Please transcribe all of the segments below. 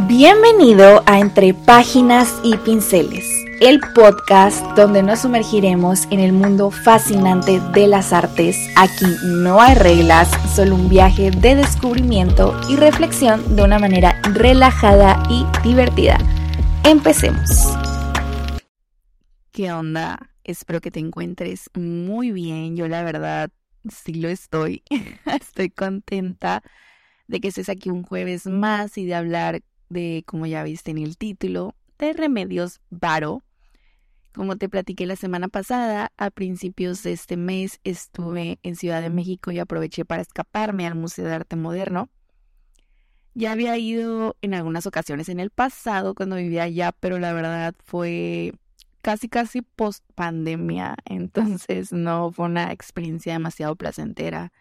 Bienvenido a Entre Páginas y Pinceles, el podcast donde nos sumergiremos en el mundo fascinante de las artes. Aquí no hay reglas, solo un viaje de descubrimiento y reflexión de una manera relajada y divertida. Empecemos. ¿Qué onda? Espero que te encuentres muy bien. Yo la verdad sí lo estoy. estoy contenta de que estés aquí un jueves más y de hablar de, como ya viste en el título, de Remedios Varo. Como te platiqué la semana pasada, a principios de este mes estuve en Ciudad de México y aproveché para escaparme al Museo de Arte Moderno. Ya había ido en algunas ocasiones en el pasado cuando vivía allá, pero la verdad fue casi casi post pandemia, entonces no fue una experiencia demasiado placentera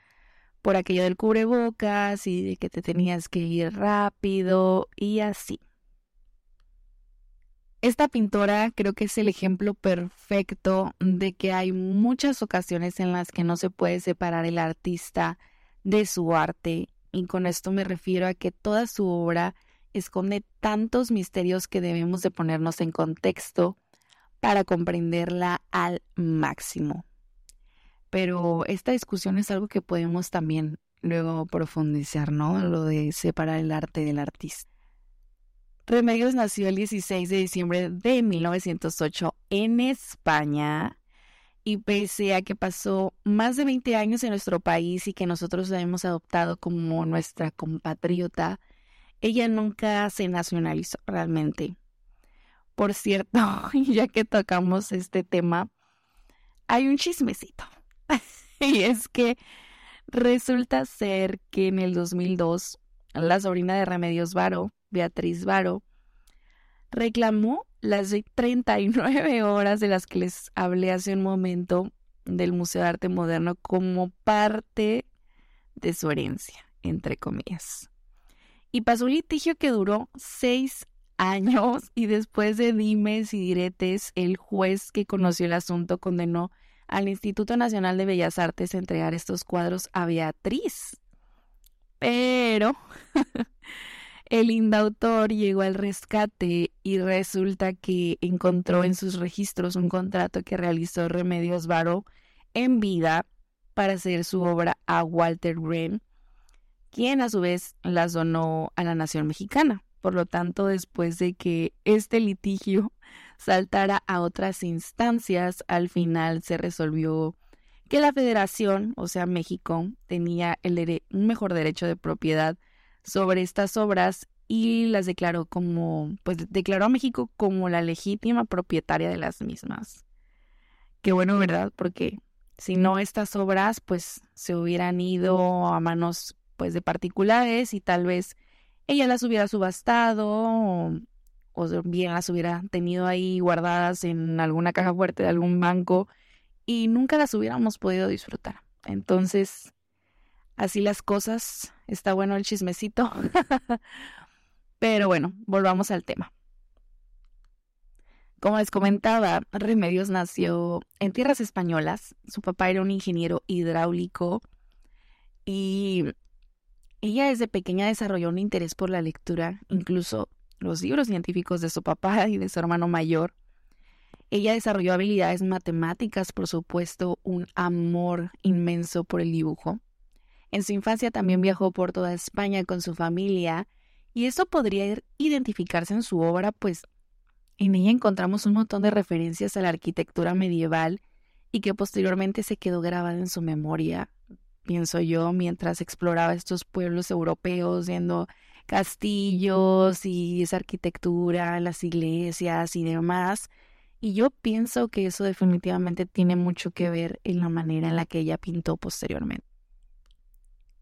por aquello del cubrebocas y de que te tenías que ir rápido y así. Esta pintora creo que es el ejemplo perfecto de que hay muchas ocasiones en las que no se puede separar el artista de su arte y con esto me refiero a que toda su obra esconde tantos misterios que debemos de ponernos en contexto para comprenderla al máximo pero esta discusión es algo que podemos también luego profundizar, ¿no? Lo de separar el arte del artista. Remedios nació el 16 de diciembre de 1908 en España y pese a que pasó más de 20 años en nuestro país y que nosotros la hemos adoptado como nuestra compatriota, ella nunca se nacionalizó realmente. Por cierto, ya que tocamos este tema, hay un chismecito. y es que resulta ser que en el 2002 la sobrina de Remedios Varo, Beatriz Varo, reclamó las 39 horas de las que les hablé hace un momento del Museo de Arte Moderno como parte de su herencia, entre comillas. Y pasó un litigio que duró seis años y después de dimes y diretes, el juez que conoció el asunto condenó al Instituto Nacional de Bellas Artes entregar estos cuadros a Beatriz. Pero el indautor llegó al rescate y resulta que encontró en sus registros un contrato que realizó Remedios Varo en vida para hacer su obra a Walter Green, quien a su vez las donó a la nación mexicana. Por lo tanto, después de que este litigio saltara a otras instancias, al final se resolvió que la federación, o sea México, tenía el un mejor derecho de propiedad sobre estas obras y las declaró como, pues declaró a México como la legítima propietaria de las mismas. Qué bueno, ¿verdad? Porque si no estas obras, pues se hubieran ido a manos, pues de particulares y tal vez ella las hubiera subastado bien las hubiera tenido ahí guardadas en alguna caja fuerte de algún banco y nunca las hubiéramos podido disfrutar. Entonces, así las cosas, está bueno el chismecito. Pero bueno, volvamos al tema. Como les comentaba, Remedios nació en tierras españolas. Su papá era un ingeniero hidráulico y ella desde pequeña desarrolló un interés por la lectura, incluso los libros científicos de su papá y de su hermano mayor. Ella desarrolló habilidades matemáticas, por supuesto, un amor inmenso por el dibujo. En su infancia también viajó por toda España con su familia y eso podría identificarse en su obra, pues en ella encontramos un montón de referencias a la arquitectura medieval y que posteriormente se quedó grabada en su memoria, pienso yo, mientras exploraba estos pueblos europeos, viendo castillos y esa arquitectura, las iglesias y demás. Y yo pienso que eso definitivamente tiene mucho que ver en la manera en la que ella pintó posteriormente.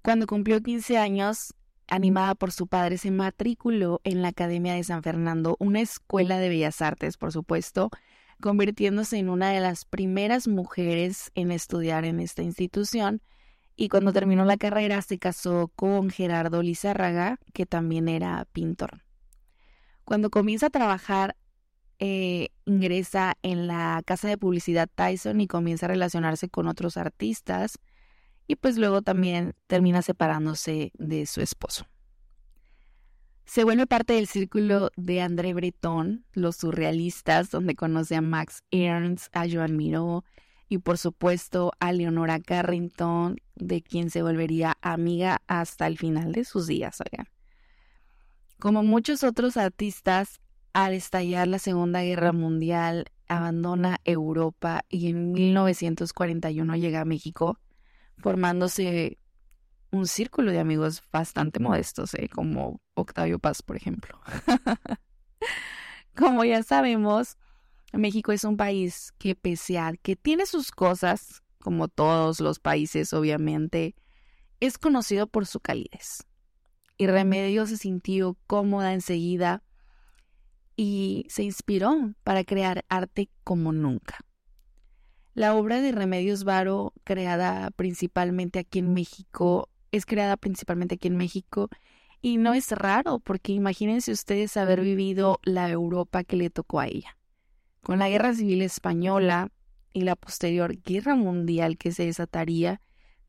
Cuando cumplió 15 años, animada por su padre, se matriculó en la Academia de San Fernando, una escuela de bellas artes, por supuesto, convirtiéndose en una de las primeras mujeres en estudiar en esta institución y cuando terminó la carrera se casó con Gerardo Lizárraga, que también era pintor. Cuando comienza a trabajar, eh, ingresa en la casa de publicidad Tyson y comienza a relacionarse con otros artistas y pues luego también termina separándose de su esposo. Se vuelve parte del círculo de André Breton, los surrealistas, donde conoce a Max Ernst, a Joan Miró y por supuesto a Leonora Carrington, de quien se volvería amiga hasta el final de sus días. Como muchos otros artistas, al estallar la Segunda Guerra Mundial, abandona Europa y en 1941 llega a México, formándose un círculo de amigos bastante modestos, ¿eh? como Octavio Paz, por ejemplo. como ya sabemos, México es un país que pese a que tiene sus cosas, como todos los países obviamente, es conocido por su calidez. Y Remedios se sintió cómoda enseguida y se inspiró para crear arte como nunca. La obra de Remedios Varo, creada principalmente aquí en México, es creada principalmente aquí en México y no es raro porque imagínense ustedes haber vivido la Europa que le tocó a ella. Con la Guerra Civil Española y la posterior Guerra Mundial que se desataría,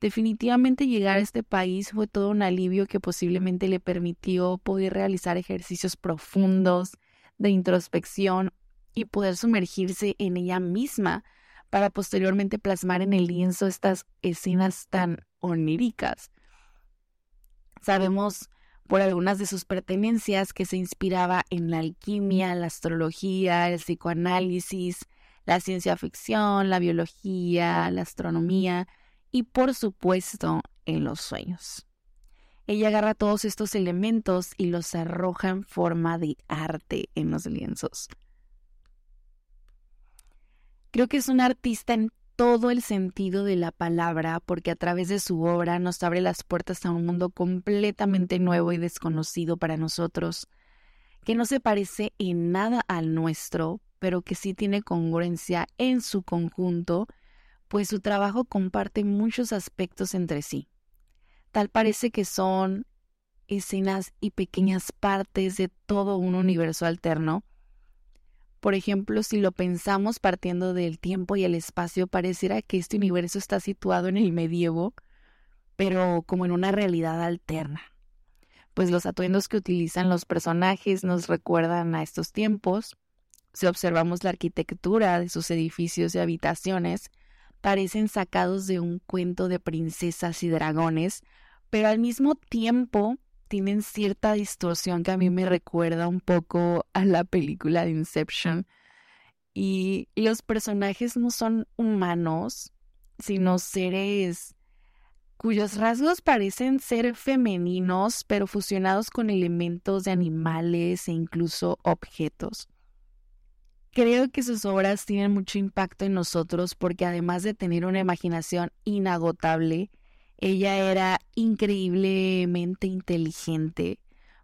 definitivamente llegar a este país fue todo un alivio que posiblemente le permitió poder realizar ejercicios profundos de introspección y poder sumergirse en ella misma para posteriormente plasmar en el lienzo estas escenas tan oníricas. Sabemos por algunas de sus pertenencias que se inspiraba en la alquimia, la astrología, el psicoanálisis, la ciencia ficción, la biología, la astronomía y por supuesto en los sueños. Ella agarra todos estos elementos y los arroja en forma de arte en los lienzos. Creo que es un artista en todo el sentido de la palabra porque a través de su obra nos abre las puertas a un mundo completamente nuevo y desconocido para nosotros, que no se parece en nada al nuestro, pero que sí tiene congruencia en su conjunto, pues su trabajo comparte muchos aspectos entre sí. Tal parece que son escenas y pequeñas partes de todo un universo alterno, por ejemplo, si lo pensamos partiendo del tiempo y el espacio, pareciera que este universo está situado en el medievo, pero como en una realidad alterna. Pues los atuendos que utilizan los personajes nos recuerdan a estos tiempos. Si observamos la arquitectura de sus edificios y habitaciones, parecen sacados de un cuento de princesas y dragones, pero al mismo tiempo tienen cierta distorsión que a mí me recuerda un poco a la película de Inception. Y los personajes no son humanos, sino seres cuyos rasgos parecen ser femeninos, pero fusionados con elementos de animales e incluso objetos. Creo que sus obras tienen mucho impacto en nosotros porque además de tener una imaginación inagotable, ella era increíblemente inteligente,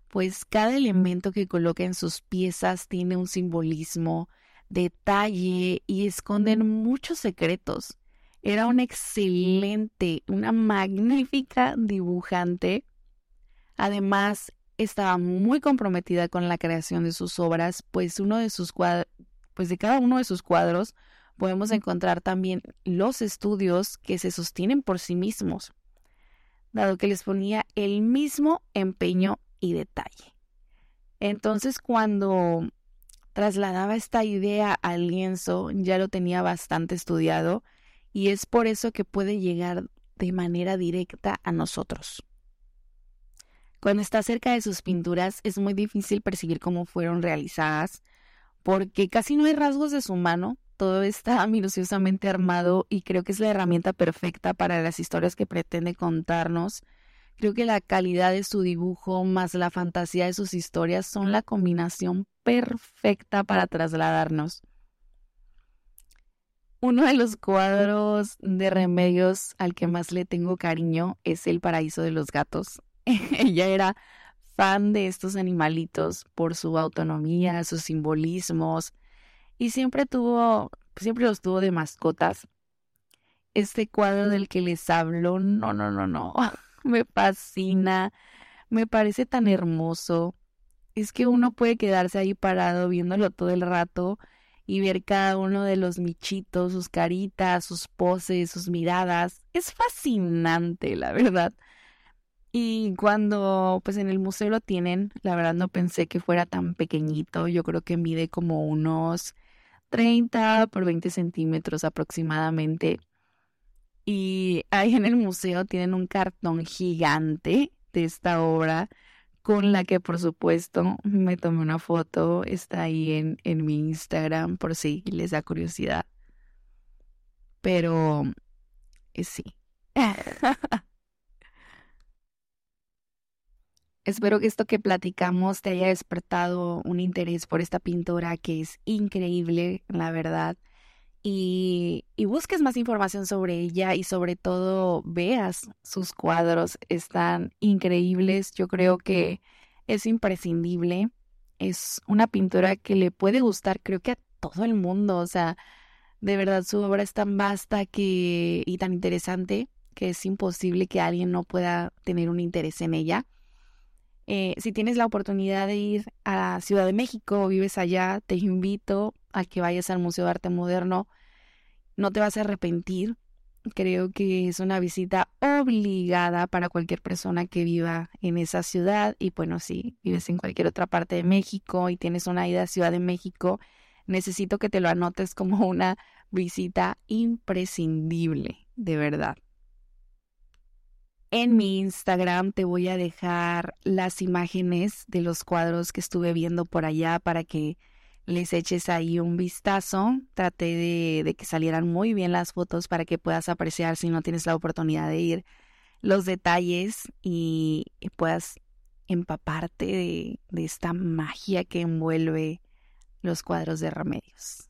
pues cada elemento que coloca en sus piezas tiene un simbolismo, detalle y esconden muchos secretos. Era una excelente, una magnífica dibujante. Además, estaba muy comprometida con la creación de sus obras, pues uno de sus pues de cada uno de sus cuadros podemos encontrar también los estudios que se sostienen por sí mismos dado que les ponía el mismo empeño y detalle. Entonces cuando trasladaba esta idea al lienzo ya lo tenía bastante estudiado y es por eso que puede llegar de manera directa a nosotros. Cuando está cerca de sus pinturas es muy difícil percibir cómo fueron realizadas, porque casi no hay rasgos de su mano, todo está minuciosamente armado y creo que es la herramienta perfecta para las historias que pretende contarnos. Creo que la calidad de su dibujo más la fantasía de sus historias son la combinación perfecta para trasladarnos. Uno de los cuadros de remedios al que más le tengo cariño es El paraíso de los gatos. Ella era fan de estos animalitos por su autonomía, sus simbolismos, y siempre tuvo, siempre los tuvo de mascotas. Este cuadro del que les hablo, no, no, no, no, me fascina, me parece tan hermoso. Es que uno puede quedarse ahí parado viéndolo todo el rato y ver cada uno de los michitos, sus caritas, sus poses, sus miradas. Es fascinante, la verdad. Y cuando pues en el museo lo tienen, la verdad no pensé que fuera tan pequeñito. Yo creo que mide como unos 30 por 20 centímetros aproximadamente. Y ahí en el museo tienen un cartón gigante de esta obra con la que por supuesto me tomé una foto. Está ahí en, en mi Instagram por si les da curiosidad. Pero eh, sí. Espero que esto que platicamos te haya despertado un interés por esta pintura que es increíble, la verdad. Y, y, busques más información sobre ella y sobre todo veas sus cuadros. Están increíbles. Yo creo que es imprescindible. Es una pintura que le puede gustar creo que a todo el mundo. O sea, de verdad su obra es tan vasta que, y tan interesante que es imposible que alguien no pueda tener un interés en ella. Eh, si tienes la oportunidad de ir a Ciudad de México o vives allá, te invito a que vayas al Museo de Arte Moderno. No te vas a arrepentir. Creo que es una visita obligada para cualquier persona que viva en esa ciudad. Y bueno, si vives en cualquier otra parte de México y tienes una ida a Ciudad de México, necesito que te lo anotes como una visita imprescindible, de verdad. En mi Instagram te voy a dejar las imágenes de los cuadros que estuve viendo por allá para que les eches ahí un vistazo. Traté de, que salieran muy bien las fotos para que puedas apreciar si no tienes la oportunidad de ir los detalles y, puedas empaparte de, esta magia que envuelve los cuadros de remedios.